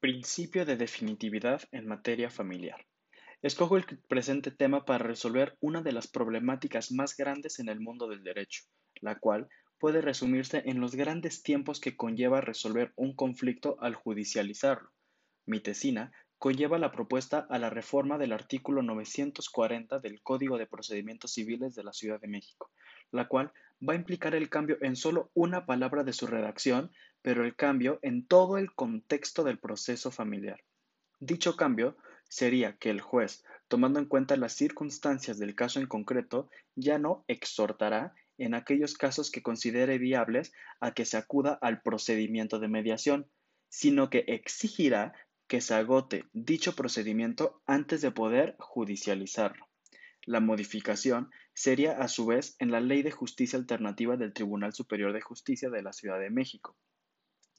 Principio de definitividad en materia familiar. Escojo el presente tema para resolver una de las problemáticas más grandes en el mundo del derecho, la cual puede resumirse en los grandes tiempos que conlleva resolver un conflicto al judicializarlo. Mi tesina conlleva la propuesta a la reforma del artículo 940 del Código de Procedimientos Civiles de la Ciudad de México, la cual va a implicar el cambio en solo una palabra de su redacción, pero el cambio en todo el contexto del proceso familiar. Dicho cambio sería que el juez, tomando en cuenta las circunstancias del caso en concreto, ya no exhortará en aquellos casos que considere viables a que se acuda al procedimiento de mediación, sino que exigirá que se agote dicho procedimiento antes de poder judicializarlo. La modificación sería a su vez en la Ley de Justicia Alternativa del Tribunal Superior de Justicia de la Ciudad de México,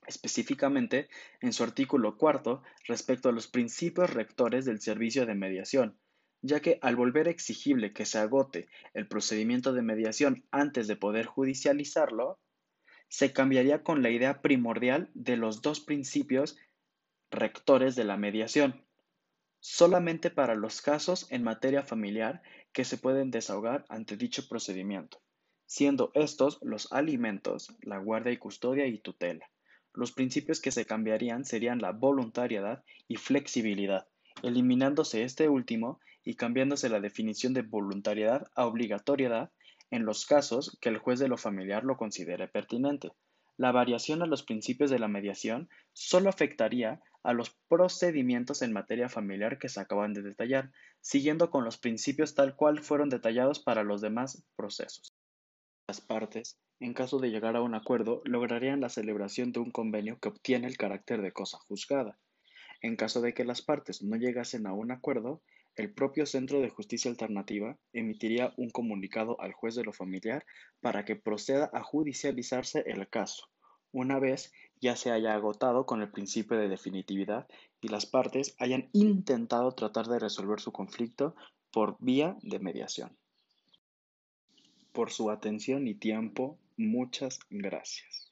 específicamente en su artículo cuarto respecto a los principios rectores del servicio de mediación, ya que al volver exigible que se agote el procedimiento de mediación antes de poder judicializarlo, se cambiaría con la idea primordial de los dos principios rectores de la mediación, solamente para los casos en materia familiar que se pueden desahogar ante dicho procedimiento, siendo estos los alimentos, la guardia y custodia y tutela. Los principios que se cambiarían serían la voluntariedad y flexibilidad, eliminándose este último y cambiándose la definición de voluntariedad a obligatoriedad en los casos que el juez de lo familiar lo considere pertinente. La variación a los principios de la mediación solo afectaría a los procedimientos en materia familiar que se acaban de detallar, siguiendo con los principios tal cual fueron detallados para los demás procesos. Las partes, en caso de llegar a un acuerdo, lograrían la celebración de un convenio que obtiene el carácter de cosa juzgada. En caso de que las partes no llegasen a un acuerdo, el propio Centro de Justicia Alternativa emitiría un comunicado al juez de lo familiar para que proceda a judicializarse el caso, una vez ya se haya agotado con el principio de definitividad y las partes hayan intentado tratar de resolver su conflicto por vía de mediación. Por su atención y tiempo, muchas gracias.